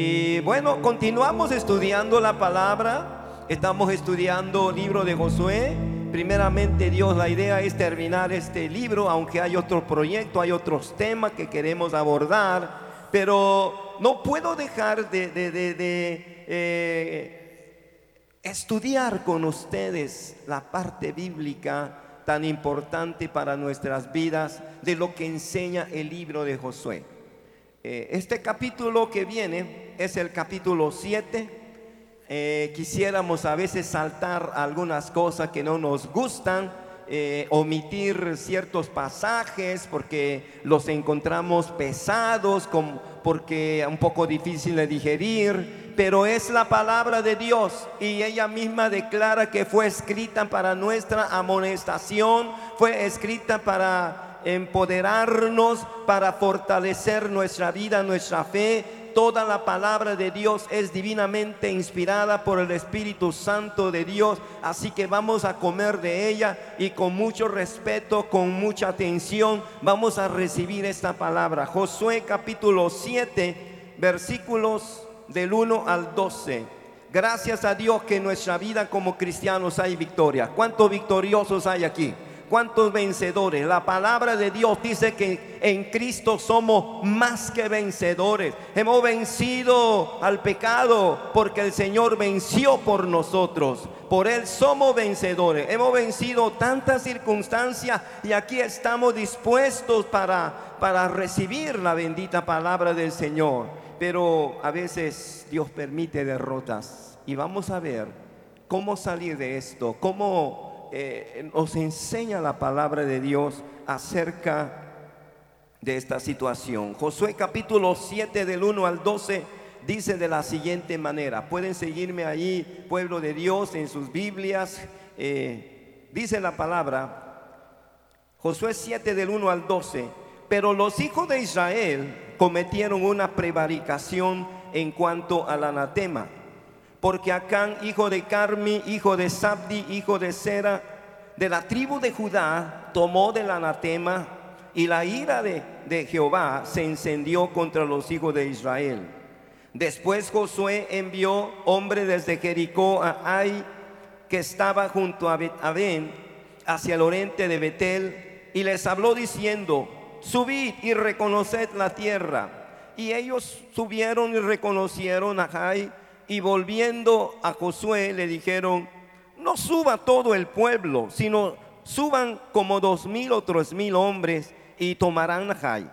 Y bueno, continuamos estudiando la palabra. Estamos estudiando el libro de Josué. Primeramente Dios, la idea es terminar este libro, aunque hay otro proyecto, hay otros temas que queremos abordar, pero no puedo dejar de, eh, estudiar con ustedes la parte bíblica tan importante para nuestras vidas de lo que enseña el libro de Josué. Eh, este capítulo que viene es el capítulo 7. Eh, quisiéramos a veces saltar algunas cosas que no nos gustan, eh, omitir ciertos pasajes porque los encontramos pesados, porque un poco difícil de digerir, pero es la palabra de Dios y ella misma declara que fue escrita para nuestra amonestación, fue escrita para empoderarnos, para fortalecer nuestra vida, nuestra fe, toda la palabra de Dios es divinamente inspirada por el Espíritu Santo de Dios. Así que vamos a comer de ella y con mucho respeto, con mucha atención, vamos a recibir esta palabra. Josué capítulo 7, versículos del 1 al 12. Gracias a Dios que en nuestra vida como cristianos hay victoria. ¿Cuántos victoriosos hay aquí? ¿Cuántos vencedores? La palabra de Dios dice que en Cristo somos más que vencedores. Hemos vencido al pecado porque el Señor venció por nosotros. Por Él somos vencedores. Hemos vencido tantas circunstancias y aquí estamos dispuestos para, para recibir la bendita palabra del Señor. Pero a veces Dios permite derrotas y vamos a ver cómo salir de esto, cómo eh, nos enseña la palabra de Dios acerca de esta situación. Josué capítulo 7 del 1 al 12 dice de la siguiente manera. Pueden seguirme ahí, pueblo de Dios, en sus Biblias. Eh, dice la palabra, Josué 7 del 1 al 12. Pero los hijos de Israel cometieron una prevaricación en cuanto al anatema porque Acán, hijo de Carmi, hijo de Sabdi, hijo de Sera, de la tribu de Judá, tomó del anatema y la ira de, Jehová se encendió contra los hijos de Israel. Después Josué envió hombre desde Jericó a Ai, que estaba junto a Ben, hacia el oriente de Betel, y les habló diciendo, subid y reconoced la tierra. Y ellos subieron y reconocieron a Ai, y volviendo a Josué le dijeron, no suba todo el pueblo, sino suban como dos mil o tres mil hombres y tomarán Jai.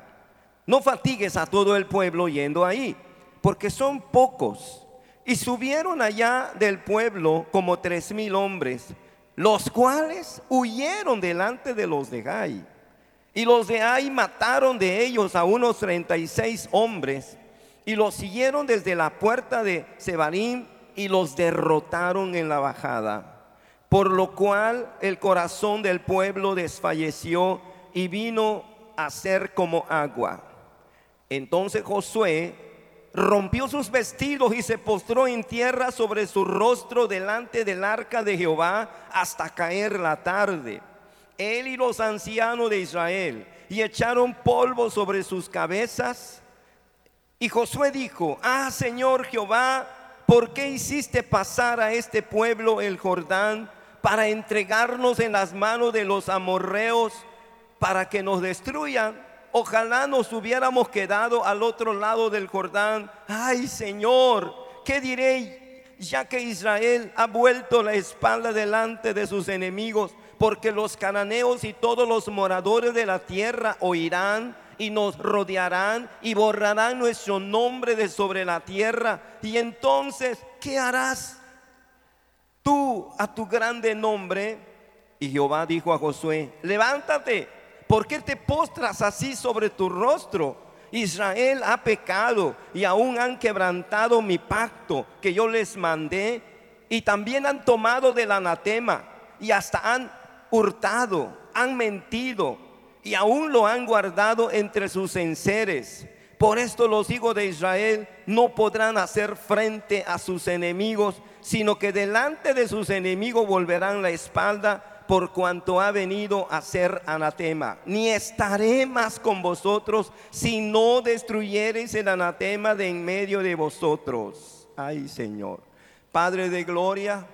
No fatigues a todo el pueblo yendo ahí, porque son pocos. Y subieron allá del pueblo como tres mil hombres, los cuales huyeron delante de los de Jai. Y los de Ai mataron de ellos a unos treinta y seis hombres y los siguieron desde la puerta de Sebarim y los derrotaron en la bajada. Por lo cual el corazón del pueblo desfalleció y vino a ser como agua. Entonces Josué rompió sus vestidos y se postró en tierra sobre su rostro delante del arca de Jehová hasta caer la tarde. Él y los ancianos de Israel y echaron polvo sobre sus cabezas y Josué dijo, ah Señor Jehová, ¿por qué hiciste pasar a este pueblo el Jordán para entregarnos en las manos de los amorreos para que nos destruyan? Ojalá nos hubiéramos quedado al otro lado del Jordán. Ay Señor, ¿qué diré? Ya que Israel ha vuelto la espalda delante de sus enemigos, porque los cananeos y todos los moradores de la tierra oirán y nos rodearán y borrarán nuestro nombre de sobre la tierra. Y entonces, ¿qué harás tú a tu grande nombre? Y Jehová dijo a Josué, levántate, ¿por qué te postras así sobre tu rostro? Israel ha pecado y aún han quebrantado mi pacto que yo les mandé y también han tomado del anatema y hasta han hurtado, han mentido y aún lo han guardado entre sus enseres. Por esto los hijos de Israel no podrán hacer frente a sus enemigos, sino que delante de sus enemigos volverán la espalda por cuanto ha venido a ser anatema. Ni estaré más con vosotros si no destruyereis el anatema de en medio de vosotros. Ay Señor. Padre de gloria,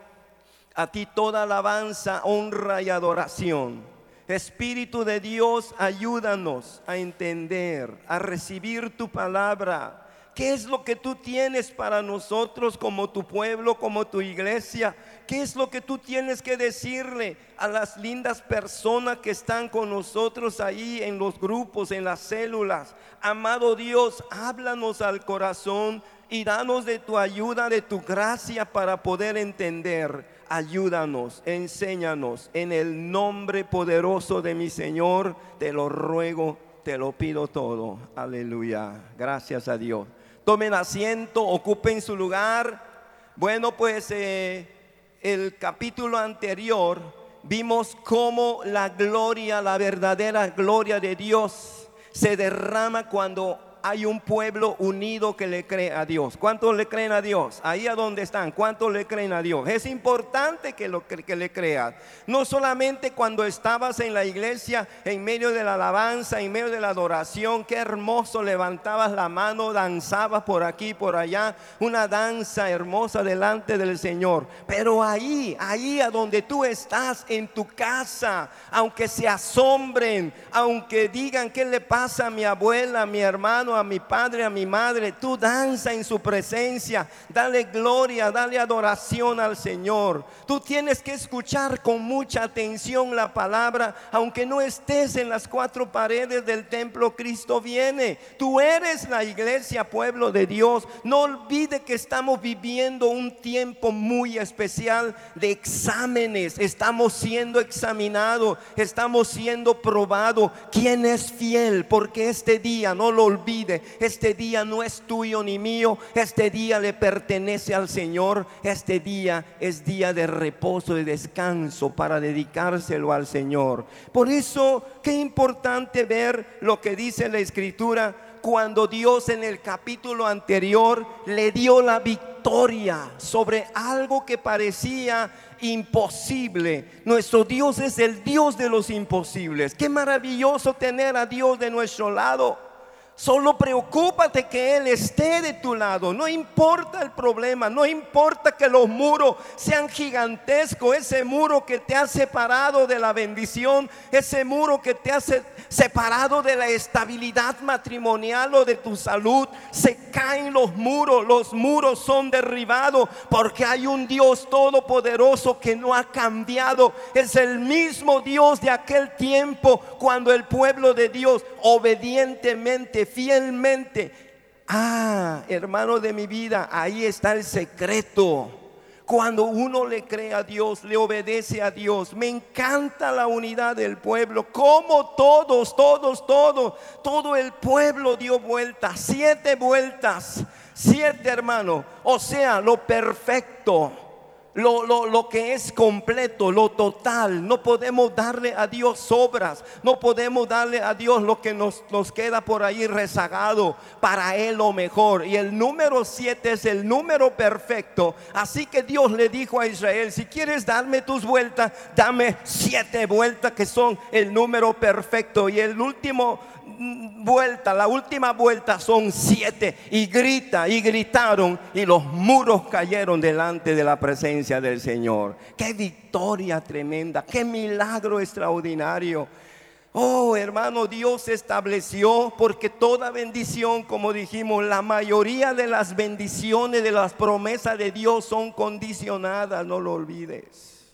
a ti toda alabanza, honra y adoración. Espíritu de Dios, ayúdanos a entender, a recibir tu palabra ¿Qué es lo que tú tienes para nosotros como tu pueblo, como tu iglesia? ¿Qué es lo que tú tienes que decirle a las lindas personas que están con nosotros ahí en los grupos, en las células? Amado Dios, háblanos al corazón y danos de tu ayuda, de tu gracia para poder entender. Ayúdanos, enséñanos. En el nombre poderoso de mi Señor, te lo ruego, te lo pido todo. Aleluya. Gracias a Dios tomen asiento, ocupen su lugar. Bueno, pues eh, el capítulo anterior vimos cómo la gloria, la verdadera gloria de Dios se derrama cuando hay un pueblo unido que le cree a Dios. ¿Cuántos le creen a Dios? Ahí a donde están, ¿cuántos le creen a Dios? Es importante que, lo, que le creas. No solamente cuando estabas en la iglesia, en medio de la alabanza, en medio de la adoración, qué hermoso, levantabas la mano, danzabas por aquí, por allá, una danza hermosa delante del Señor. Pero ahí, ahí a donde tú estás, en tu casa, aunque se asombren, aunque digan qué le pasa a mi abuela, a mi hermano, a mi padre, a mi madre, tú danza en su presencia, dale gloria, dale adoración al Señor. Tú tienes que escuchar con mucha atención la palabra, aunque no estés en las cuatro paredes del templo, Cristo viene. Tú eres la iglesia, pueblo de Dios. No olvide que estamos viviendo un tiempo muy especial de exámenes. Estamos siendo examinados, estamos siendo probados. ¿Quién es fiel? Porque este día, no lo olvide este día no es tuyo ni mío, este día le pertenece al Señor, este día es día de reposo, y descanso para dedicárselo al Señor. Por eso, qué importante ver lo que dice la Escritura cuando Dios en el capítulo anterior le dio la victoria sobre algo que parecía imposible. Nuestro Dios es el Dios de los imposibles. Qué maravilloso tener a Dios de nuestro lado. Solo preocúpate que Él esté de tu lado. No importa el problema, no importa que los muros sean gigantescos. Ese muro que te ha separado de la bendición, ese muro que te ha separado de la estabilidad matrimonial o de tu salud. Se caen los muros, los muros son derribados porque hay un Dios todopoderoso que no ha cambiado. Es el mismo Dios de aquel tiempo cuando el pueblo de Dios obedientemente fielmente. Ah, hermano de mi vida, ahí está el secreto. Cuando uno le cree a Dios, le obedece a Dios. Me encanta la unidad del pueblo. Como todos, todos, todos, todo el pueblo dio vueltas, siete vueltas, siete hermano. O sea, lo perfecto lo, que es completo, lo total. No podemos darle a Dios obras, no podemos darle a Dios lo que nos, nos queda por ahí rezagado. Para Él lo mejor. Y el número 7 es el número perfecto. Así que Dios le dijo a Israel, si quieres darme tus vueltas, dame siete vueltas que son el número perfecto. Y el último vuelta, la última vuelta son siete. Y grita, y gritaron, y los muros cayeron delante de la presencia del Señor. Qué victoria tremenda, qué milagro extraordinario. Oh, hermano, Dios estableció, porque toda bendición, como dijimos, la mayoría de las bendiciones de las promesas de Dios son condicionadas, no lo olvides.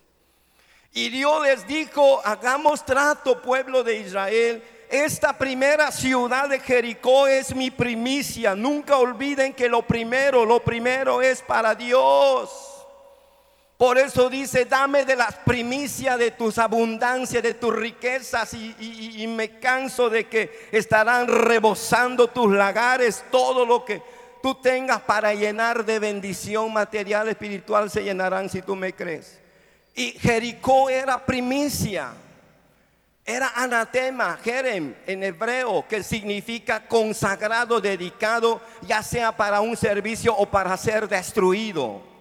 Y Dios les dijo, hagamos trato, pueblo de Israel, esta primera ciudad de Jericó es mi primicia. Nunca olviden que lo primero, lo primero es para Dios. Por eso dice, dame de las primicias de tus abundancias, de tus riquezas, y, me canso de que estarán rebosando tus lagares, todo lo que tú tengas para llenar de bendición material, espiritual, se llenarán si tú me crees. Y Jericó era primicia. Era anatema, Jerem, en hebreo, que significa consagrado, dedicado, ya sea para un servicio o para ser destruido.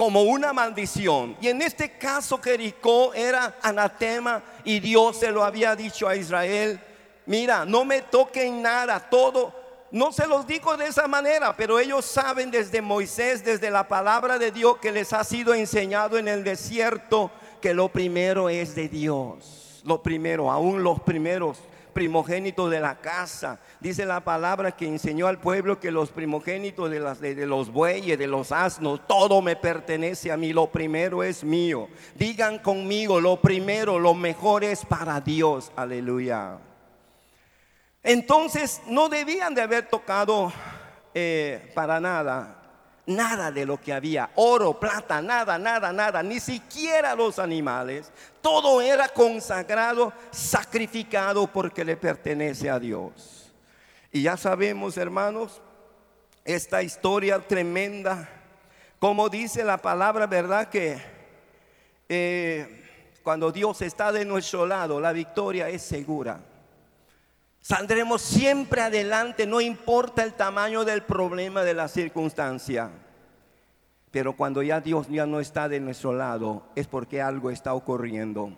Como una maldición. Y en este caso Jericó era anatema y Dios se lo había dicho a Israel, mira, no me toquen nada, todo. No se los dijo de esa manera, pero ellos saben desde Moisés, desde la palabra de Dios que les ha sido enseñado en el desierto, que lo primero es de Dios. Lo primero, aún los primeros primogénitos de la casa. Dice la palabra que enseñó al pueblo que los primogénitos de, los bueyes, de los asnos, todo me pertenece a mí, lo primero es mío. Digan conmigo, lo primero, lo mejor es para Dios. Aleluya. Entonces no debían de haber tocado eh, para nada nada de lo que había, oro, plata, nada, nada, nada, ni siquiera los animales. Todo era consagrado, sacrificado porque le pertenece a Dios. Y ya sabemos, hermanos, esta historia tremenda, como dice la palabra, ¿verdad? Que eh, cuando Dios está de nuestro lado, la victoria es segura. Saldremos siempre adelante, no importa el tamaño del problema de la circunstancia. Pero cuando ya Dios ya no está de nuestro lado, es porque algo está ocurriendo.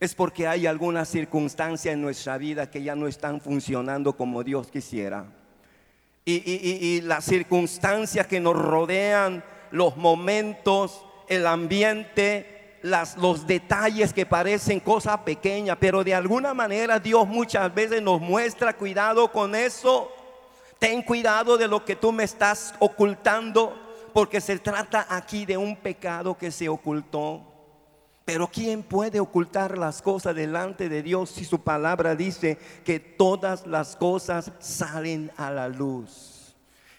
Es porque hay alguna circunstancia en nuestra vida que ya no están funcionando como Dios quisiera. Y, las circunstancias que nos rodean, los momentos, el ambiente, los detalles que parecen cosas pequeñas, pero de alguna manera Dios muchas veces nos muestra cuidado con eso. Ten cuidado de lo que tú me estás ocultando, porque se trata aquí de un pecado que se ocultó. Pero ¿quién puede ocultar las cosas delante de Dios si su palabra dice que todas las cosas salen a la luz?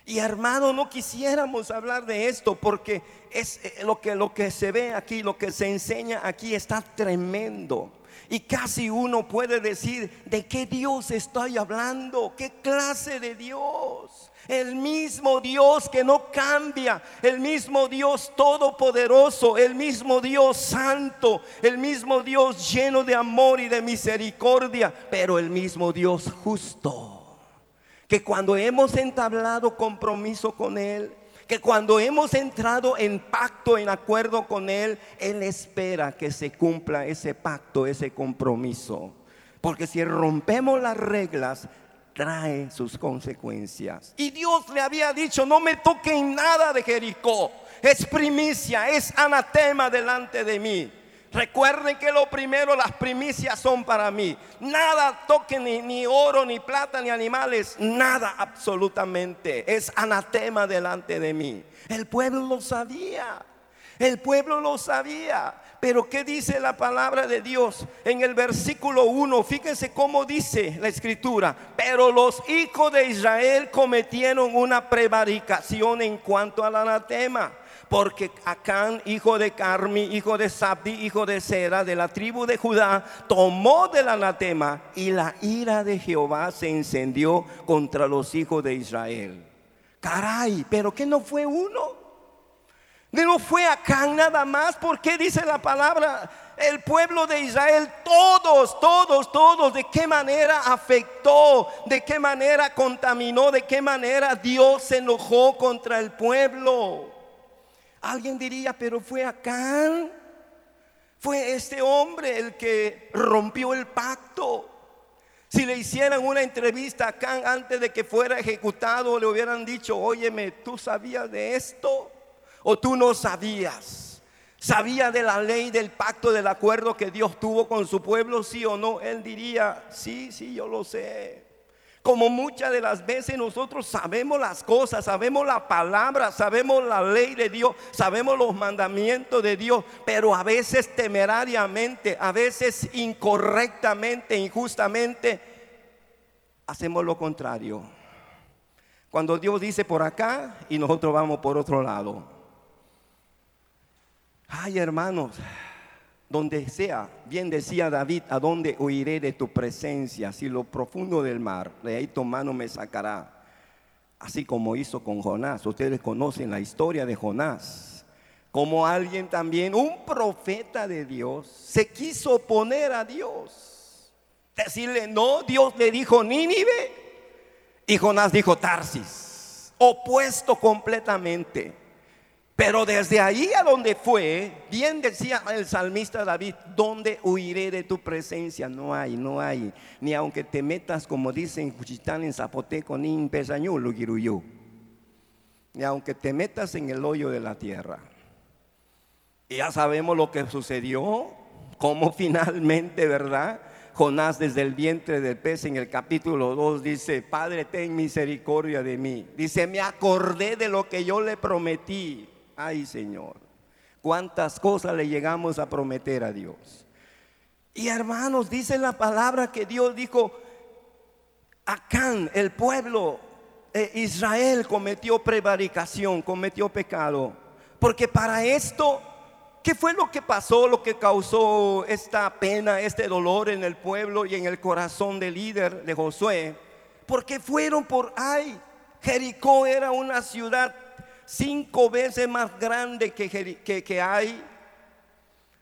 Y hermano, no quisiéramos hablar de esto porque es eh, lo que, lo que se ve aquí, lo que se enseña aquí está tremendo. Y casi uno puede decir, ¿de qué Dios estoy hablando? ¿Qué clase de Dios? El mismo Dios que no cambia, el mismo Dios todopoderoso, el mismo Dios santo, el mismo Dios lleno de amor y de misericordia, pero el mismo Dios justo que cuando hemos entablado compromiso con Él, que cuando hemos entrado en pacto, en acuerdo con Él, Él espera que se cumpla ese pacto, ese compromiso. Porque si rompemos las reglas, trae sus consecuencias. Y Dios le había dicho, no me toquen nada de Jericó. Es primicia, es anatema delante de mí. Recuerden que lo primero, las primicias son para mí. Nada toque ni, oro, ni plata, ni animales. Nada absolutamente. Es anatema delante de mí. El pueblo lo sabía. El pueblo lo sabía. Pero ¿qué dice la palabra de Dios en el versículo 1? Fíjense cómo dice la escritura. Pero los hijos de Israel cometieron una prevaricación en cuanto al anatema porque Acán, hijo de Carmi, hijo de Sabdi, hijo de Sera, de la tribu de Judá, tomó del anatema y la ira de Jehová se encendió contra los hijos de Israel. Caray, pero que no fue uno. No fue Acán nada más, porque dice la palabra, el pueblo de Israel, todos, todos, todos, de qué manera afectó, de qué manera contaminó, de qué manera Dios se enojó contra el pueblo. Alguien diría, pero fue Acán. Fue este hombre el que rompió el pacto. Si le hicieran una entrevista a Acán antes de que fuera ejecutado, le hubieran dicho, óyeme, ¿tú sabías de esto? ¿O tú no sabías? ¿Sabía de la ley, del pacto, del acuerdo que Dios tuvo con su pueblo? Sí o no. Él diría, sí, sí, yo lo sé. Como muchas de las veces nosotros sabemos las cosas, sabemos la palabra, sabemos la ley de Dios, sabemos los mandamientos de Dios, pero a veces temerariamente, a veces incorrectamente, injustamente, hacemos lo contrario. Cuando Dios dice por acá y nosotros vamos por otro lado. Ay, hermanos, donde sea, bien decía David, ¿a dónde huiré de tu presencia? Si lo profundo del mar, de ahí tu mano me sacará. Así como hizo con Jonás. Ustedes conocen la historia de Jonás. Como alguien también, un profeta de Dios, se quiso oponer a Dios. Decirle, no, Dios le dijo Nínive. Y Jonás dijo Tarsis. Opuesto completamente. Pero desde ahí a donde fue, bien decía el salmista David, ¿dónde huiré de tu presencia? No hay, no hay. Ni aunque te metas, como dicen Juchitán en Zapoteco, ni en Pesañulo, Ni aunque te metas en el hoyo de la tierra. Y ya sabemos lo que sucedió, cómo finalmente, ¿verdad? Jonás desde el vientre del pez en el capítulo 2 dice, Padre, ten misericordia de mí. Dice, me acordé de lo que yo le prometí Ay Señor, cuántas cosas le llegamos a prometer a Dios. Y hermanos, dice la palabra que Dios dijo, Acán, el pueblo, de Israel cometió prevaricación, cometió pecado. Porque para esto, ¿qué fue lo que pasó, lo que causó esta pena, este dolor en el pueblo y en el corazón del líder de Josué? Porque fueron por, ay, Jericó era una ciudad cinco veces más grande que, que, hay.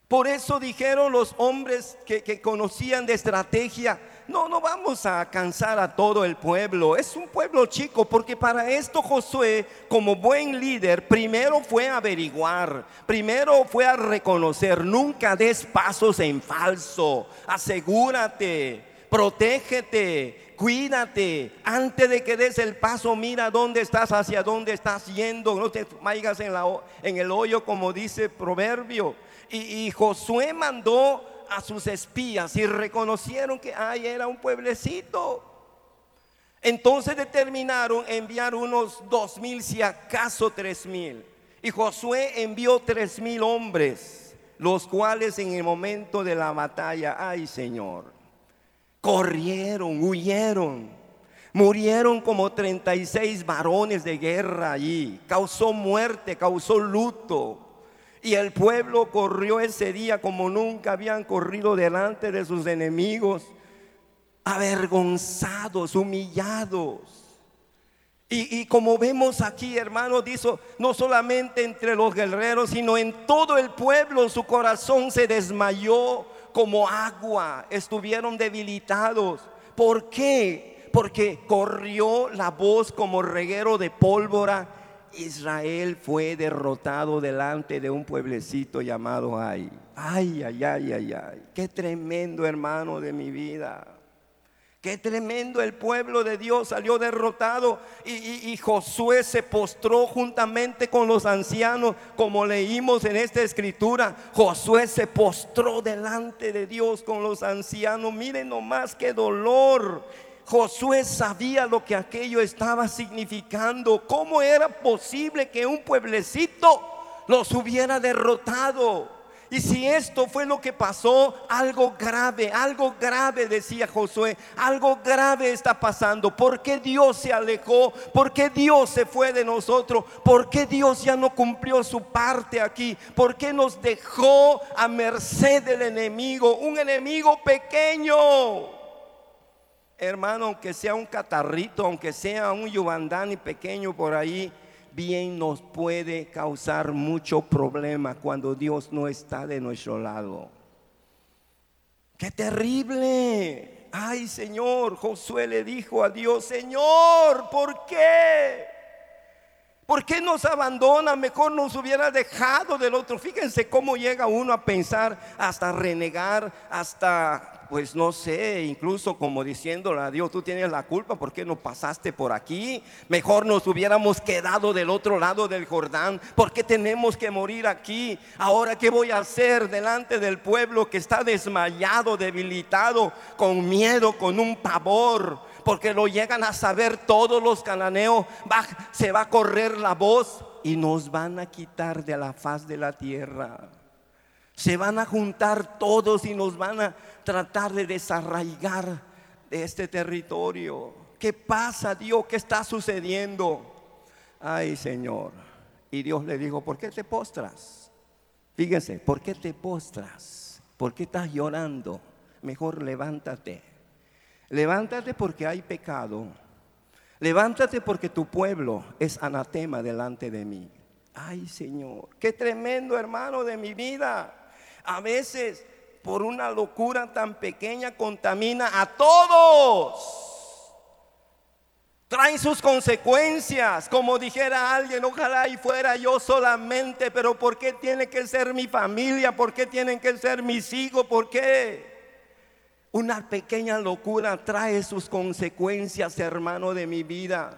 Por eso dijeron los hombres que, que, conocían de estrategia, no, no vamos a cansar a todo el pueblo, es un pueblo chico, porque para esto Josué, como buen líder, primero fue averiguar, primero fue a reconocer, nunca des pasos en falso, asegúrate, protégete, cuídate. Antes de que des el paso, mira dónde estás, hacia dónde estás yendo. No te vayas en, el hoyo, como dice Proverbio. Y, Josué mandó a sus espías y reconocieron que ahí era un pueblecito. Entonces determinaron enviar unos dos mil, si acaso tres mil. Y Josué envió tres mil hombres, los cuales en el momento de la batalla, ay Señor, corrieron, huyeron. Murieron como 36 varones de guerra allí. Causó muerte, causó luto. Y el pueblo corrió ese día como nunca habían corrido delante de sus enemigos, avergonzados, humillados. Y, y, como vemos aquí, hermanos, dice, no solamente entre los guerreros, sino en todo el pueblo su corazón se desmayó como agua, estuvieron debilitados. ¿Por qué? Porque corrió la voz como reguero de pólvora. Israel fue derrotado delante de un pueblecito llamado Ay. Ay, ay, ay, ay, ay. Qué tremendo hermano de mi vida. Qué tremendo el pueblo de Dios salió derrotado y, Josué se postró juntamente con los ancianos, como leímos en esta escritura. Josué se postró delante de Dios con los ancianos. Miren nomás qué dolor. Josué sabía lo que aquello estaba significando. ¿Cómo era posible que un pueblecito los hubiera derrotado? Y si esto fue lo que pasó, algo grave, algo grave, decía Josué, algo grave está pasando. ¿Por qué Dios se alejó? ¿Por qué Dios se fue de nosotros? ¿Por qué Dios ya no cumplió su parte aquí? ¿Por qué nos dejó a merced del enemigo? Un enemigo pequeño. Hermano, aunque sea un catarrito, aunque sea un yubandani pequeño por ahí, bien nos puede causar mucho problema cuando Dios no está de nuestro lado. ¡Qué terrible! Ay, Señor, Josué le dijo a Dios, Señor, ¿por qué? ¿Por qué nos abandona? Mejor nos hubiera dejado del otro. Fíjense cómo llega uno a pensar hasta renegar, hasta pues no sé, incluso como diciéndole a Dios, tú tienes la culpa, ¿por qué no pasaste por aquí? Mejor nos hubiéramos quedado del otro lado del Jordán, ¿por qué tenemos que morir aquí? Ahora, ¿qué voy a hacer delante del pueblo que está desmayado, debilitado, con miedo, con un pavor? Porque lo llegan a saber todos los cananeos, se va a correr la voz y nos van a quitar de la faz de la tierra. Se van a juntar todos y nos van a tratar de desarraigar de este territorio. ¿Qué pasa, Dios? ¿Qué está sucediendo? Ay, Señor. Y Dios le dijo, ¿por qué te postras? Fíjense, ¿por qué te postras? ¿Por qué estás llorando? Mejor levántate. Levántate porque hay pecado. Levántate porque tu pueblo es anatema delante de mí. Ay, Señor, qué tremendo hermano de mi vida. A veces por una locura tan pequeña contamina a todos. traen sus consecuencias. Como dijera alguien, ojalá y fuera yo solamente, pero ¿por qué tiene que ser mi familia? ¿Por qué tienen que ser mis hijos? ¿Por qué? Una pequeña locura trae sus consecuencias, hermano de mi vida.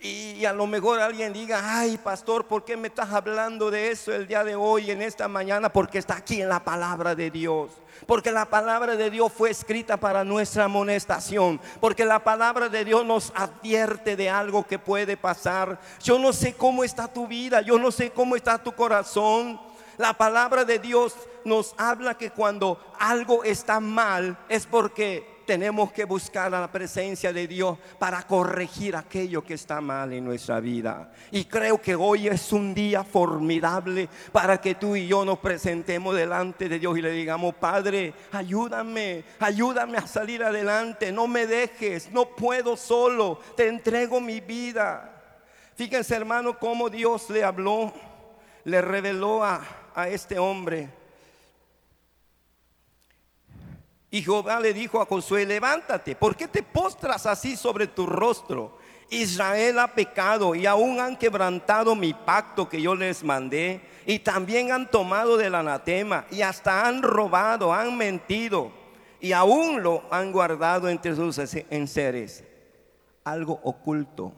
Y a lo mejor alguien diga, ay pastor, ¿por qué me estás hablando de eso el día de hoy, en esta mañana? Porque está aquí en la palabra de Dios. Porque la palabra de Dios fue escrita para nuestra amonestación. Porque la palabra de Dios nos advierte de algo que puede pasar. Yo no sé cómo está tu vida, yo no sé cómo está tu corazón. La palabra de Dios nos habla que cuando algo está mal es porque tenemos que buscar la presencia de Dios para corregir aquello que está mal en nuestra vida. Y creo que hoy es un día formidable para que tú y yo nos presentemos delante de Dios y le digamos, Padre, ayúdame, ayúdame a salir adelante, no me dejes, no puedo solo, te entrego mi vida. Fíjense hermano cómo Dios le habló, le reveló a, a este hombre Y Jehová le dijo a Josué, levántate, ¿por qué te postras así sobre tu rostro? Israel ha pecado y aún han quebrantado mi pacto que yo les mandé y también han tomado del anatema y hasta han robado, han mentido y aún lo han guardado entre sus enseres. Algo oculto,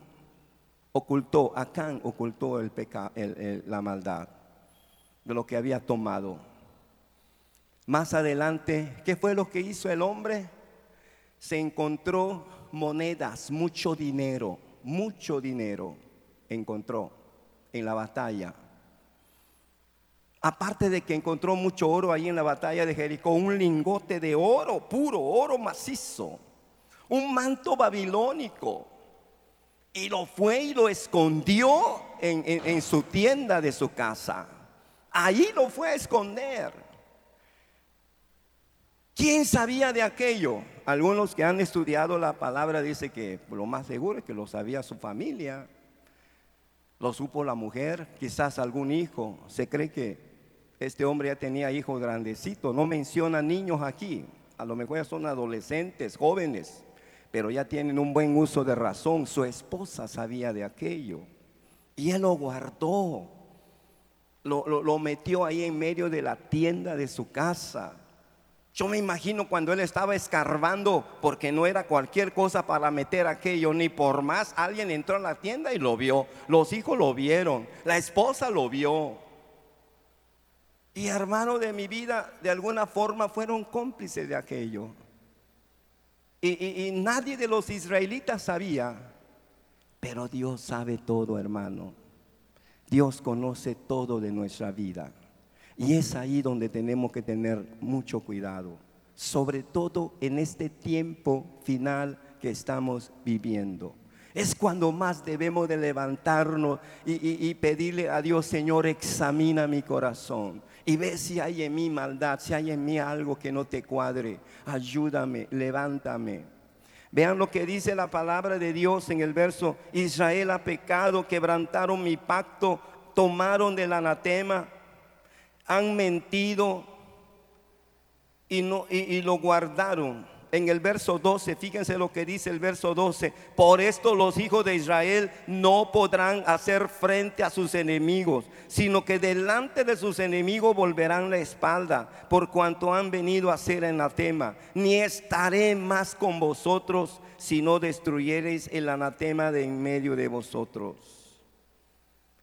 ocultó, Acán ocultó el pecado, la maldad de lo que había tomado. Más adelante, ¿qué fue lo que hizo el hombre? Se encontró monedas, mucho dinero, mucho dinero encontró en la batalla. Aparte de que encontró mucho oro ahí en la batalla de Jericó, un lingote de oro puro, oro macizo, un manto babilónico. Y lo fue y lo escondió en, en su tienda de su casa. Ahí lo fue a esconder. ¿Quién sabía de aquello? Algunos que han estudiado la palabra dicen que lo más seguro es que lo sabía su familia, lo supo la mujer, quizás algún hijo. Se cree que este hombre ya tenía hijos grandecitos, no menciona niños aquí, a lo mejor ya son adolescentes, jóvenes, pero ya tienen un buen uso de razón. Su esposa sabía de aquello y él lo guardó, lo, metió ahí en medio de la tienda de su casa yo me imagino cuando él estaba escarbando, porque no era cualquier cosa para meter aquello, ni por más alguien entró a la tienda y lo vio, los hijos lo vieron, la esposa lo vio. Y hermano de mi vida, de alguna forma fueron cómplices de aquello. Y nadie de los israelitas sabía, pero Dios sabe todo, hermano. Dios conoce todo de nuestra vida. Y es ahí donde tenemos que tener mucho cuidado, sobre todo en este tiempo final que estamos viviendo. Es cuando más debemos de levantarnos y, pedirle a Dios, Señor, examina mi corazón y ve si hay en mí maldad, si hay en mí algo que no te cuadre. Ayúdame, levántame. Vean lo que dice la palabra de Dios en el verso, Israel ha pecado, quebrantaron mi pacto, tomaron del anatema han mentido y, no, y, lo guardaron. En el verso 12, fíjense lo que dice el verso 12. Por esto los hijos de Israel no podrán hacer frente a sus enemigos, sino que delante de sus enemigos volverán la espalda, por cuanto han venido a ser anatema. Ni estaré más con vosotros si no destruyereis el anatema de en medio de vosotros.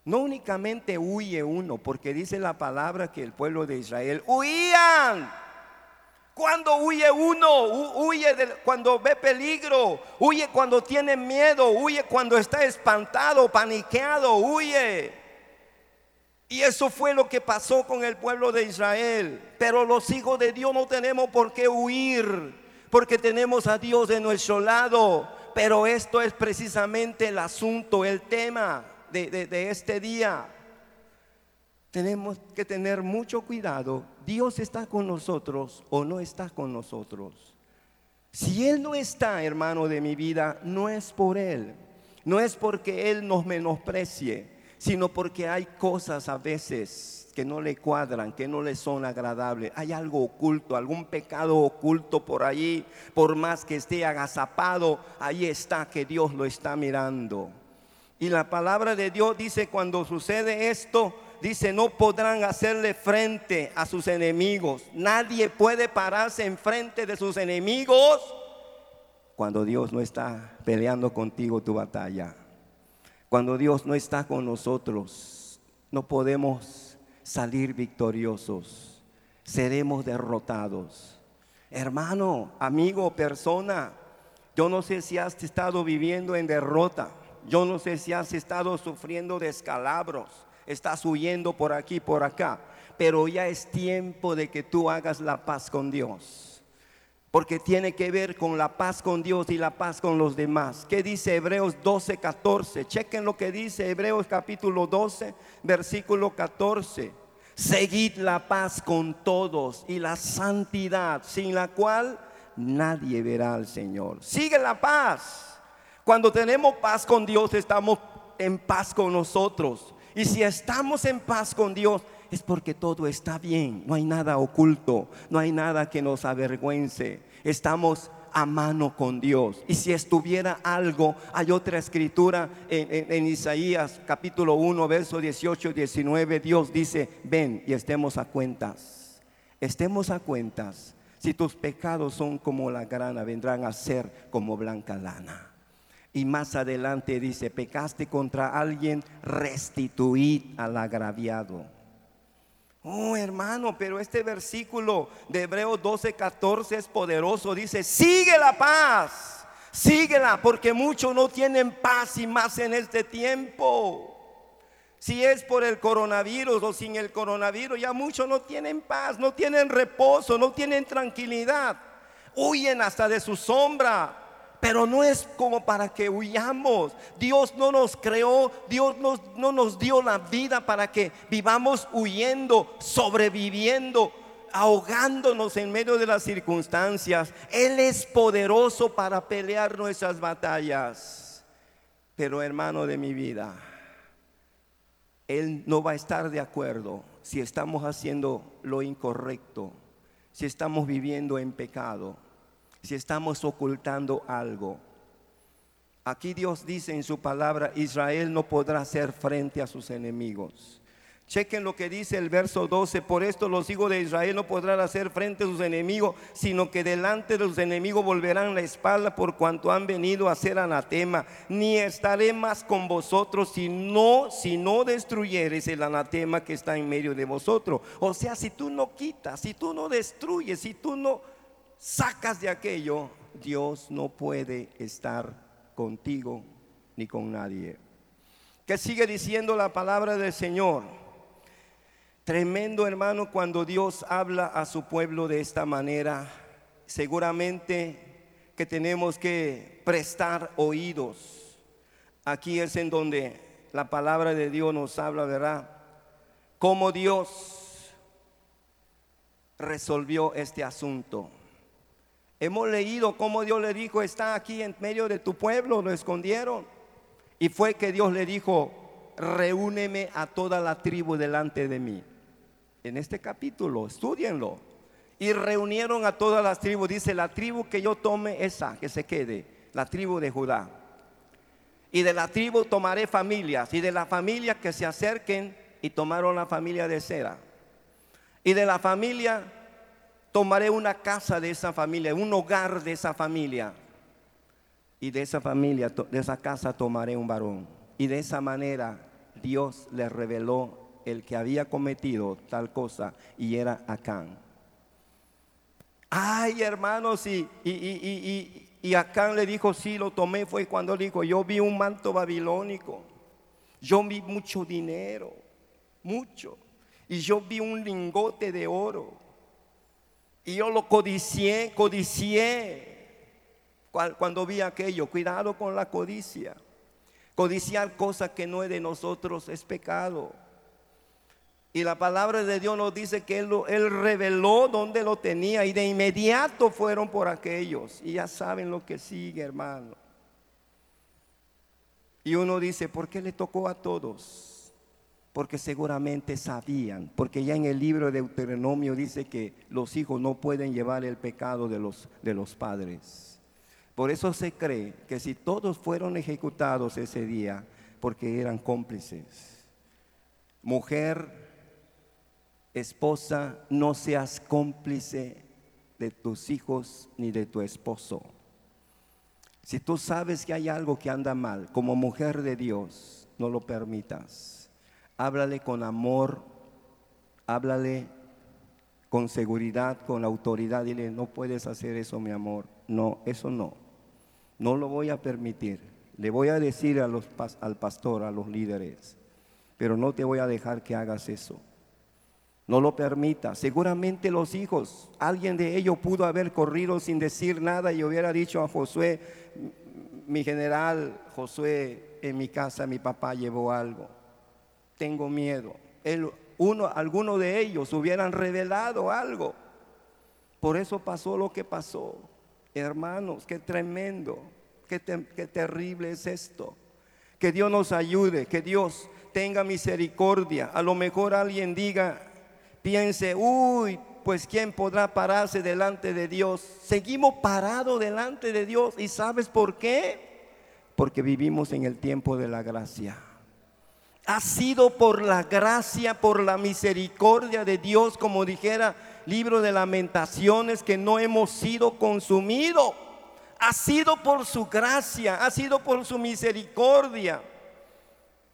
No únicamente huye uno, porque dice la palabra que el pueblo de Israel huían. Cuando huye uno, huye cuando ve peligro, huye cuando tiene miedo, huye cuando está espantado, paniqueado, huye. Y eso fue lo que pasó con el pueblo de Israel. Pero los hijos de Dios no tenemos por qué huir, porque tenemos a Dios de nuestro lado. Pero esto es precisamente el asunto, el tema de, este día. Tenemos que tener mucho cuidado. Dios está con nosotros o no está con nosotros. Si Él no está, hermano de mi vida, no es por Él. No es porque Él nos menosprecie, sino porque hay cosas a veces que no le cuadran, que no le son agradables. Hay algo oculto, algún pecado oculto por allí, por más que esté agazapado, ahí está que Dios lo está mirando. Y la palabra de Dios dice cuando sucede esto, dice, no podrán hacerle frente a sus enemigos. Nadie puede pararse en frente de sus enemigos cuando Dios no está peleando contigo tu batalla. Cuando Dios no está con nosotros, no podemos salir victoriosos. Seremos derrotados. Hermano, amigo, persona, yo no sé si has estado viviendo en derrota. Yo no sé si has estado sufriendo descalabros. Estás huyendo por aquí, por acá. Pero ya es tiempo de que tú hagas la paz con Dios porque tiene que ver con la paz con Dios y la paz con los demás. ¿Qué dice Hebreos 12, 14? Chequen lo que dice Hebreos capítulo 12, versículo 14. Seguid la paz con todos y la santidad, sin la cual nadie verá al Señor. Sigue la paz. Cuando tenemos paz con Dios, estamos en paz con nosotros. Y si estamos en paz con Dios, es porque todo está bien, no hay nada oculto, no hay nada que nos avergüence. Estamos a mano con Dios. Y si estuviera algo, hay otra escritura en, Isaías capítulo 1, verso 18 y 19, Dios dice, ven y estemos a cuentas. Estemos a cuentas. Si tus pecados son como la grana, vendrán a ser como blanca lana. Y más adelante dice, pecaste contra alguien, restituid al agraviado. Oh, hermano, pero este versículo de Hebreos 12, 14 es poderoso. Dice, sigue la paz, síguela, porque muchos no tienen paz y más en este tiempo. Si es por el coronavirus o sin el coronavirus, ya muchos no tienen paz, no tienen reposo, no tienen tranquilidad. Huyen hasta de su sombra pero no es como para que huyamos. Dios no nos creó, Dios no nos dio la vida para que vivamos huyendo, sobreviviendo, ahogándonos en medio de las circunstancias. Él es poderoso para pelear nuestras batallas. Pero hermano de mi vida, Él no va a estar de acuerdo si estamos haciendo lo incorrecto, si estamos viviendo en pecado si estamos ocultando algo. Aquí Dios dice en su palabra, Israel no podrá hacer frente a sus enemigos. Chequen lo que dice el verso 12, por esto los hijos de Israel no podrán hacer frente a sus enemigos, sino que delante de los enemigos volverán la espalda por cuanto han venido a ser anatema, ni estaré más con vosotros si no, si no destruyeres el anatema que está en medio de vosotros. O sea, si tú no quitas, si tú no destruyes, si tú no sacas de aquello, Dios no puede estar contigo ni con nadie. ¿Qué sigue diciendo la palabra del Señor? Tremendo hermano cuando Dios habla a su pueblo de esta manera. Seguramente que tenemos que prestar oídos. Aquí es en donde la palabra de Dios nos habla, ¿verdad? Cómo Dios resolvió este asunto. Hemos leído cómo Dios le dijo, está aquí en medio de tu pueblo, lo escondieron. Y fue que Dios le dijo, reúneme a toda la tribu delante de mí. En este capítulo, estudienlo. Y reunieron a todas las tribus. Dice, la tribu que yo tome, esa, que se quede, la tribu de Judá. Y de la tribu tomaré familias. Y de la familia que se acerquen, y tomaron la familia de Sera. Y de la familia tomaré una casa de esa familia, un hogar de esa familia. Y de esa familia, de esa casa tomaré un varón. Y de esa manera Dios le reveló el que había cometido tal cosa y era Acán. Ay, hermanos, y, y, y, y, Acán le dijo, sí, lo tomé, fue cuando dijo, yo vi un manto babilónico, yo vi mucho dinero, mucho, y yo vi un lingote de oro, y yo lo codicié, codicié cuando vi aquello. Cuidado con la codicia. Codiciar cosas que no es de nosotros es pecado. Y la palabra de Dios nos dice que él, él, reveló dónde lo tenía y de inmediato fueron por aquellos. Y ya saben lo que sigue, hermano. Y uno dice, ¿por qué le tocó a todos? Porque seguramente sabían, porque ya en el libro de Deuteronomio dice que los hijos no pueden llevar el pecado de los, de los padres. Por eso se cree que si todos fueron ejecutados ese día, porque eran cómplices. Mujer, esposa, no seas cómplice de tus hijos ni de tu esposo. Si tú sabes que hay algo que anda mal, como mujer de Dios, no lo permitas háblale con amor, háblale con seguridad, con autoridad, dile, no puedes hacer eso, mi amor. No, eso no. No lo voy a permitir. Le voy a decir a los, al pastor, a los líderes, pero no te voy a dejar que hagas eso. No lo permita. Seguramente los hijos, alguien de ellos pudo haber corrido sin decir nada y hubiera dicho a Josué, mi general Josué, en mi casa mi papá llevó algo tengo miedo. El, uno, algunos de ellos hubieran revelado algo. Por eso pasó lo que pasó. Hermanos, qué tremendo, qué, qué terrible es esto. Que Dios nos ayude, que Dios tenga misericordia. A lo mejor alguien diga, piense, uy, pues ¿quién podrá pararse delante de Dios? Seguimos parados delante de Dios. ¿Y sabes por qué? Porque vivimos en el tiempo de la gracia ha sido por la gracia, por la misericordia de Dios, como dijera libro de lamentaciones, que no hemos sido consumidos. Ha sido por su gracia, ha sido por su misericordia.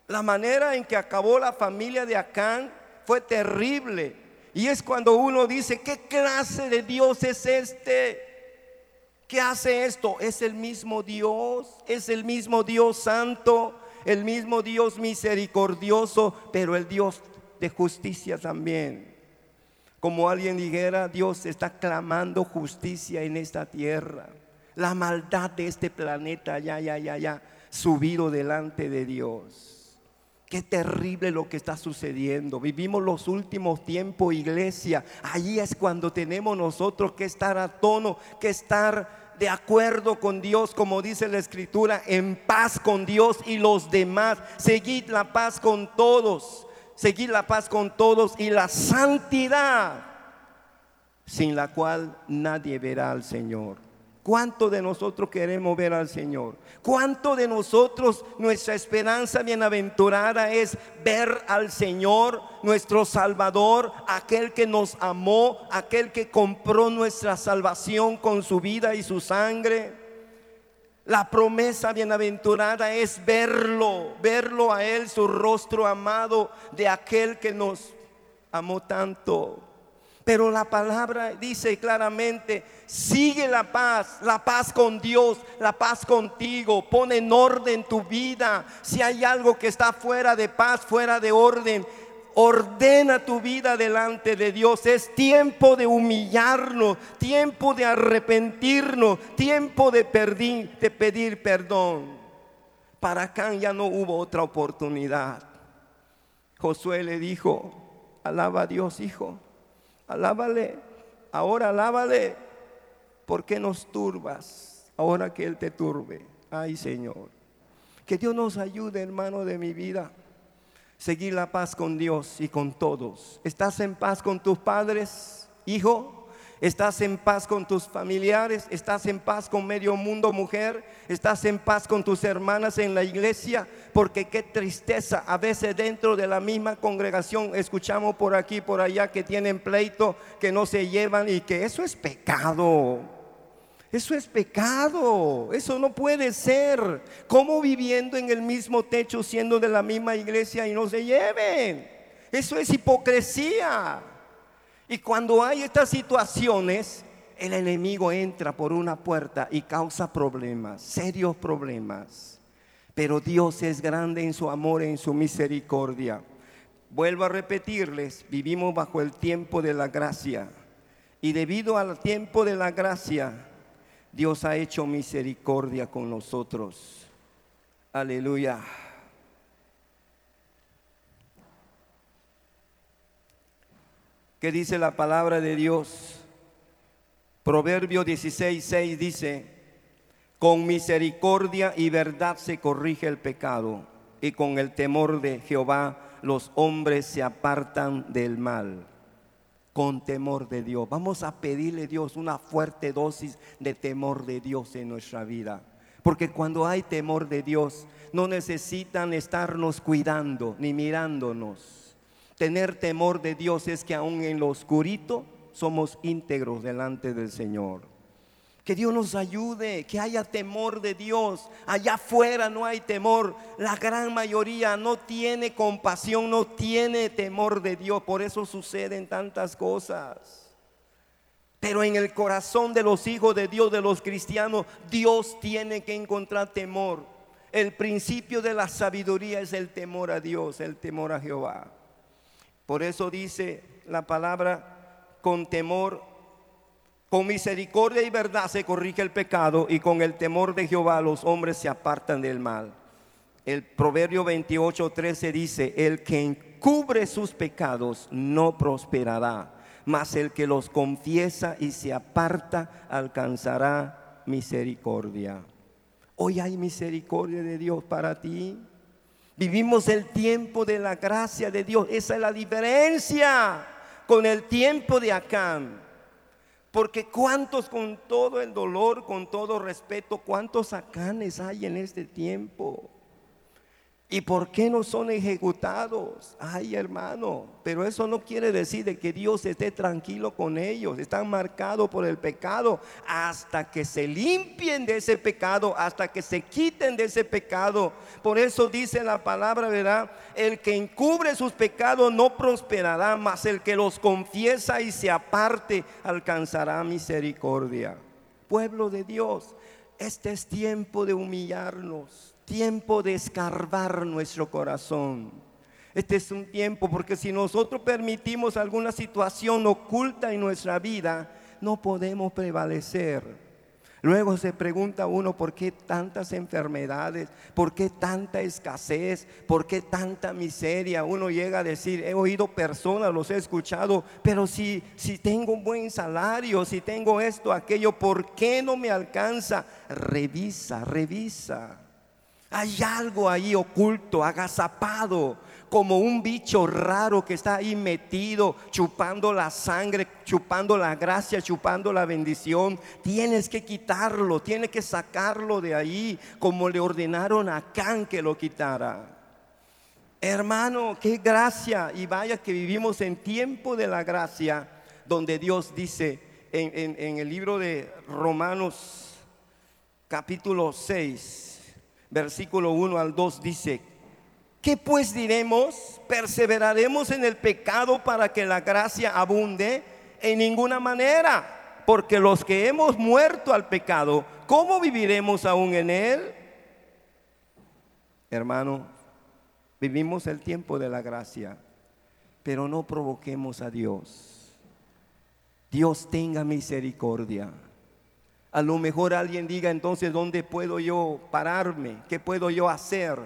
La manera en que acabó la familia de Acán fue terrible. Y es cuando uno dice, ¿qué clase de Dios es este? ¿Qué hace esto? Es el mismo Dios, es el mismo Dios santo el mismo Dios misericordioso, pero el Dios de justicia también. Como alguien dijera, Dios está clamando justicia en esta tierra. La maldad de este planeta ya, ya, ya, ya, subido delante de Dios. Qué terrible lo que está sucediendo. Vivimos los últimos tiempos, iglesia. Allí es cuando tenemos nosotros que estar a tono, que estar de acuerdo con Dios, como dice la escritura, en paz con Dios y los demás. Seguid la paz con todos, seguid la paz con todos y la santidad, sin la cual nadie verá al Señor. ¿Cuánto de nosotros queremos ver al Señor? ¿Cuánto de nosotros nuestra esperanza bienaventurada es ver al Señor, nuestro Salvador, aquel que nos amó, aquel que compró nuestra salvación con su vida y su sangre? La promesa bienaventurada es verlo, verlo a Él, su rostro amado de aquel que nos amó tanto. Pero la palabra dice claramente, sigue la paz, la paz con Dios, la paz contigo, pon en orden tu vida. Si hay algo que está fuera de paz, fuera de orden, ordena tu vida delante de Dios. Es tiempo de humillarnos, tiempo de arrepentirnos, tiempo de, de pedir perdón. Para acá ya no hubo otra oportunidad. Josué le dijo, alaba a Dios, hijo Alábale, ahora alábale. ¿Por qué nos turbas ahora que Él te turbe? Ay Señor, que Dios nos ayude, hermano de mi vida. Seguir la paz con Dios y con todos. ¿Estás en paz con tus padres, hijo? ¿Estás en paz con tus familiares? ¿Estás en paz con medio mundo, mujer? ¿Estás en paz con tus hermanas en la iglesia? Porque qué tristeza. A veces dentro de la misma congregación escuchamos por aquí, por allá que tienen pleito, que no se llevan y que eso es pecado. Eso es pecado. Eso no puede ser. ¿Cómo viviendo en el mismo techo, siendo de la misma iglesia y no se lleven? Eso es hipocresía. Y cuando hay estas situaciones, el enemigo entra por una puerta y causa problemas, serios problemas. Pero Dios es grande en su amor, en su misericordia. Vuelvo a repetirles, vivimos bajo el tiempo de la gracia. Y debido al tiempo de la gracia, Dios ha hecho misericordia con nosotros. Aleluya. ¿Qué dice la palabra de Dios? Proverbio 16, 6 dice, con misericordia y verdad se corrige el pecado y con el temor de Jehová los hombres se apartan del mal con temor de Dios. Vamos a pedirle a Dios una fuerte dosis de temor de Dios en nuestra vida. Porque cuando hay temor de Dios, no necesitan estarnos cuidando ni mirándonos. Tener temor de Dios es que aún en lo oscurito somos íntegros delante del Señor. Que Dios nos ayude, que haya temor de Dios. Allá afuera no hay temor. La gran mayoría no tiene compasión, no tiene temor de Dios. Por eso suceden tantas cosas. Pero en el corazón de los hijos de Dios, de los cristianos, Dios tiene que encontrar temor. El principio de la sabiduría es el temor a Dios, el temor a Jehová. Por eso dice la palabra, con temor con misericordia y verdad se corrige el pecado y con el temor de Jehová los hombres se apartan del mal. El Proverbio 28, 13 dice, el que encubre sus pecados no prosperará, mas el que los confiesa y se aparta alcanzará misericordia. Hoy hay misericordia de Dios para ti. Vivimos el tiempo de la gracia de Dios. Esa es la diferencia con el tiempo de Acán. Porque cuántos con todo el dolor, con todo respeto, cuántos acanes hay en este tiempo. ¿Y por qué no son ejecutados? Ay, hermano, pero eso no quiere decir de que Dios esté tranquilo con ellos. Están marcados por el pecado hasta que se limpien de ese pecado, hasta que se quiten de ese pecado. Por eso dice la palabra, ¿verdad? El que encubre sus pecados no prosperará, mas el que los confiesa y se aparte alcanzará misericordia. Pueblo de Dios, este es tiempo de humillarnos tiempo de escarbar nuestro corazón. Este es un tiempo porque si nosotros permitimos alguna situación oculta en nuestra vida, no podemos prevalecer. Luego se pregunta uno por qué tantas enfermedades, por qué tanta escasez, por qué tanta miseria. Uno llega a decir, he oído personas, los he escuchado, pero si, si tengo un buen salario, si tengo esto, aquello, ¿por qué no me alcanza? Revisa, revisa. Hay algo ahí oculto, agazapado, como un bicho raro que está ahí metido, chupando la sangre, chupando la gracia, chupando la bendición. Tienes que quitarlo, tienes que sacarlo de ahí, como le ordenaron a Can que lo quitara. Hermano, qué gracia. Y vaya que vivimos en tiempo de la gracia, donde Dios dice en, en el libro de Romanos capítulo 6 versículo 1 al 2 dice, ¿qué pues diremos? ¿Perseveraremos en el pecado para que la gracia abunde? En ninguna manera, porque los que hemos muerto al pecado, ¿cómo viviremos aún en él? Hermano, vivimos el tiempo de la gracia, pero no provoquemos a Dios. Dios tenga misericordia. A lo mejor alguien diga entonces, ¿dónde puedo yo pararme? ¿Qué puedo yo hacer?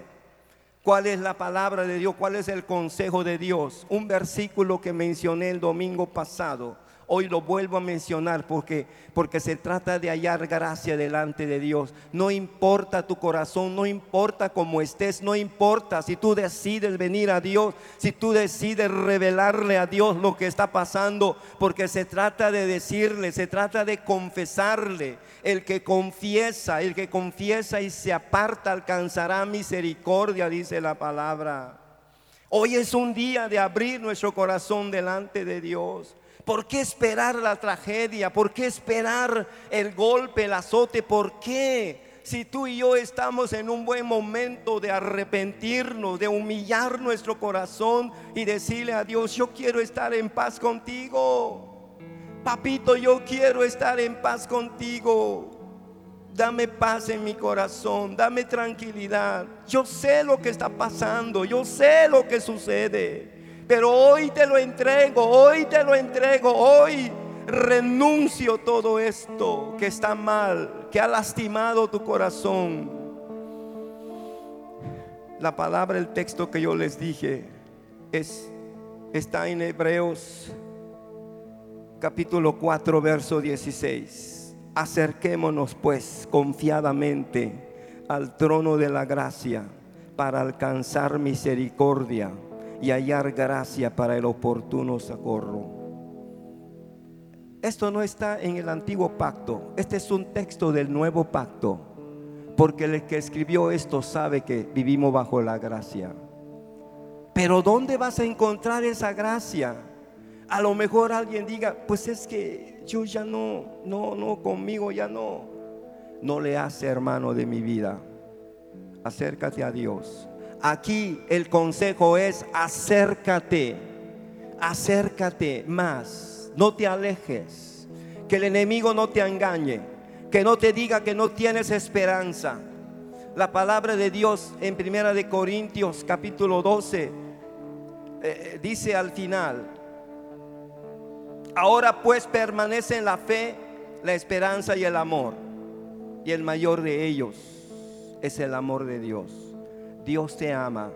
¿Cuál es la palabra de Dios? ¿Cuál es el consejo de Dios? Un versículo que mencioné el domingo pasado. Hoy lo vuelvo a mencionar porque, porque se trata de hallar gracia delante de Dios. No importa tu corazón, no importa cómo estés, no importa si tú decides venir a Dios, si tú decides revelarle a Dios lo que está pasando, porque se trata de decirle, se trata de confesarle. El que confiesa, el que confiesa y se aparta alcanzará misericordia, dice la palabra. Hoy es un día de abrir nuestro corazón delante de Dios. ¿Por qué esperar la tragedia? ¿Por qué esperar el golpe, el azote? ¿Por qué? Si tú y yo estamos en un buen momento de arrepentirnos, de humillar nuestro corazón y decirle a Dios, yo quiero estar en paz contigo. Papito, yo quiero estar en paz contigo. Dame paz en mi corazón, dame tranquilidad. Yo sé lo que está pasando, yo sé lo que sucede. Pero hoy te lo entrego, hoy te lo entrego, hoy renuncio todo esto que está mal, que ha lastimado tu corazón. La palabra, el texto que yo les dije es está en Hebreos capítulo 4 verso 16. Acerquémonos pues confiadamente al trono de la gracia para alcanzar misericordia y hallar gracia para el oportuno socorro. Esto no está en el antiguo pacto, este es un texto del nuevo pacto, porque el que escribió esto sabe que vivimos bajo la gracia. Pero ¿dónde vas a encontrar esa gracia? A lo mejor alguien diga, pues es que yo ya no, no, no, conmigo ya no. No le hace hermano de mi vida. Acércate a Dios. Aquí el consejo es acércate, acércate más, no te alejes, que el enemigo no te engañe, que no te diga que no tienes esperanza. La palabra de Dios en Primera de Corintios capítulo 12 eh, dice al final, ahora pues permanece en la fe, la esperanza y el amor. Y el mayor de ellos es el amor de Dios. Dios te ama.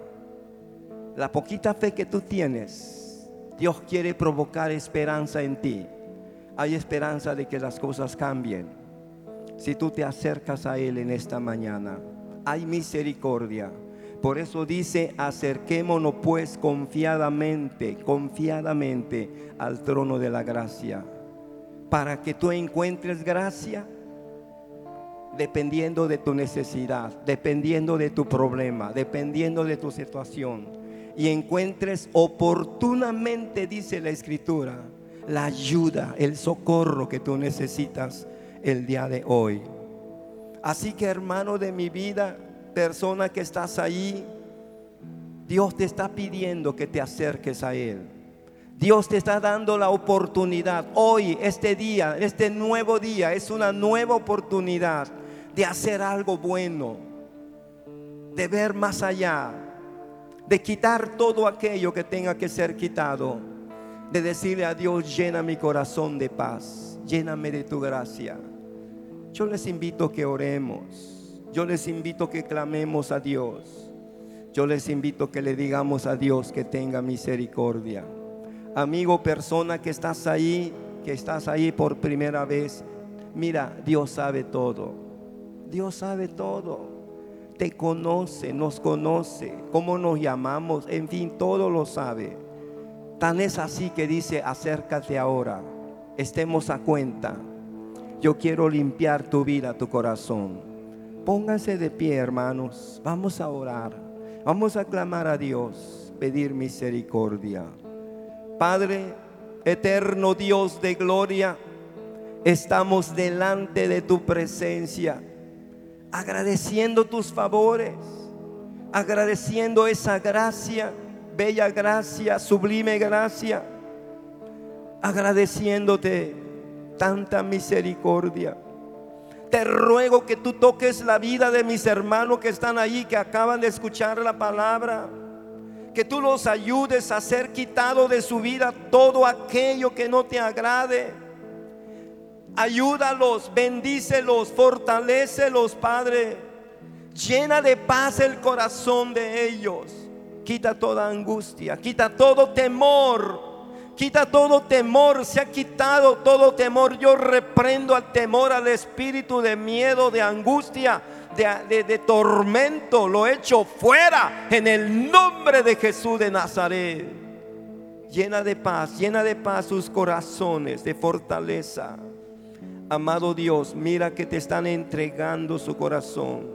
La poquita fe que tú tienes, Dios quiere provocar esperanza en ti. Hay esperanza de que las cosas cambien. Si tú te acercas a Él en esta mañana, hay misericordia. Por eso dice, acerquémonos pues confiadamente, confiadamente al trono de la gracia, para que tú encuentres gracia dependiendo de tu necesidad, dependiendo de tu problema, dependiendo de tu situación. Y encuentres oportunamente, dice la escritura, la ayuda, el socorro que tú necesitas el día de hoy. Así que hermano de mi vida, persona que estás ahí, Dios te está pidiendo que te acerques a Él. Dios te está dando la oportunidad. Hoy, este día, este nuevo día, es una nueva oportunidad de hacer algo bueno, de ver más allá, de quitar todo aquello que tenga que ser quitado, de decirle a Dios, llena mi corazón de paz, lléname de tu gracia. Yo les invito que oremos, yo les invito que clamemos a Dios, yo les invito que le digamos a Dios que tenga misericordia. Amigo, persona que estás ahí, que estás ahí por primera vez, mira, Dios sabe todo. Dios sabe todo. Te conoce, nos conoce, cómo nos llamamos, en fin, todo lo sabe. Tan es así que dice, acércate ahora, estemos a cuenta. Yo quiero limpiar tu vida, tu corazón. Pónganse de pie, hermanos. Vamos a orar. Vamos a clamar a Dios, pedir misericordia. Padre, eterno Dios de gloria, estamos delante de tu presencia agradeciendo tus favores, agradeciendo esa gracia, bella gracia, sublime gracia, agradeciéndote tanta misericordia. Te ruego que tú toques la vida de mis hermanos que están ahí, que acaban de escuchar la palabra. Que tú los ayudes a ser quitado de su vida todo aquello que no te agrade Ayúdalos, bendícelos, fortalecelos, Padre. Llena de paz el corazón de ellos. Quita toda angustia, quita todo temor. Quita todo temor, se ha quitado todo temor. Yo reprendo al temor, al espíritu de miedo, de angustia, de, de, tormento. Lo echo fuera en el nombre de Jesús de Nazaret. Llena de paz, llena de paz sus corazones, de fortaleza. Amado Dios, mira que te están entregando su corazón.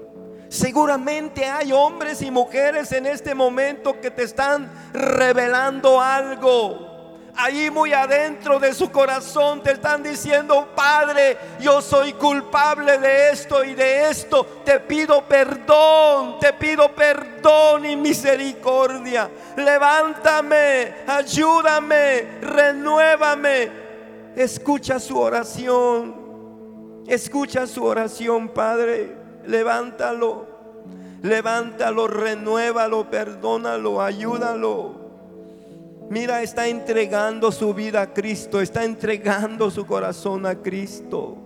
Seguramente hay hombres y mujeres en este momento que te están revelando algo. Ahí muy adentro de su corazón te están diciendo, Padre, yo soy culpable de esto y de esto. Te pido perdón, te pido perdón y misericordia. Levántame, ayúdame, renuévame. Escucha su oración. Escucha su oración, Padre. Levántalo. Levántalo, renuévalo, perdónalo, ayúdalo. Mira, está entregando su vida a Cristo, está entregando su corazón a Cristo.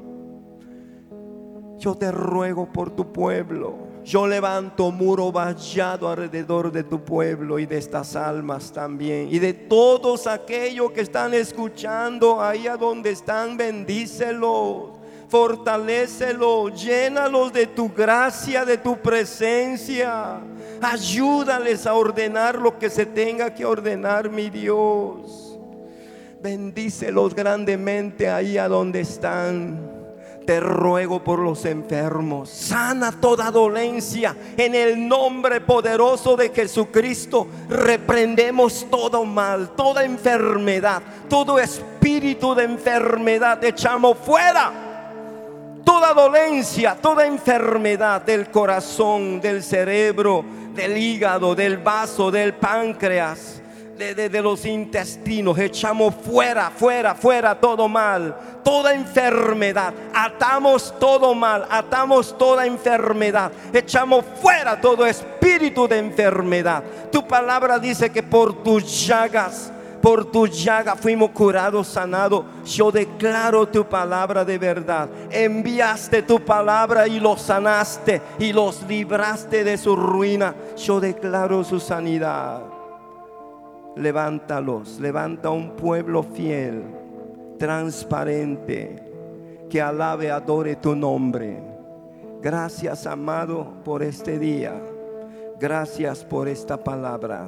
Yo te ruego por tu pueblo. Yo levanto muro vallado alrededor de tu pueblo y de estas almas también. Y de todos aquellos que están escuchando ahí a donde están, bendícelos fortalécelo, llénalos de tu gracia, de tu presencia. Ayúdales a ordenar lo que se tenga que ordenar, mi Dios. Bendícelos grandemente ahí a donde están. Te ruego por los enfermos. Sana toda dolencia. En el nombre poderoso de Jesucristo reprendemos todo mal, toda enfermedad, todo espíritu de enfermedad. Echamos fuera toda dolencia, toda enfermedad del corazón, del cerebro, del hígado, del vaso, del páncreas de, los intestinos. Echamos fuera, fuera, fuera todo mal, toda enfermedad. Atamos todo mal, atamos toda enfermedad. Echamos fuera todo espíritu de enfermedad. Tu palabra dice que por tus llagas por tu llaga fuimos curados, sanados. Yo declaro tu palabra de verdad. Enviaste tu palabra y los sanaste y los libraste de su ruina. Yo declaro su sanidad levántalos, levanta un pueblo fiel, transparente, que alabe, adore tu nombre. Gracias, amado, por este día. Gracias por esta palabra.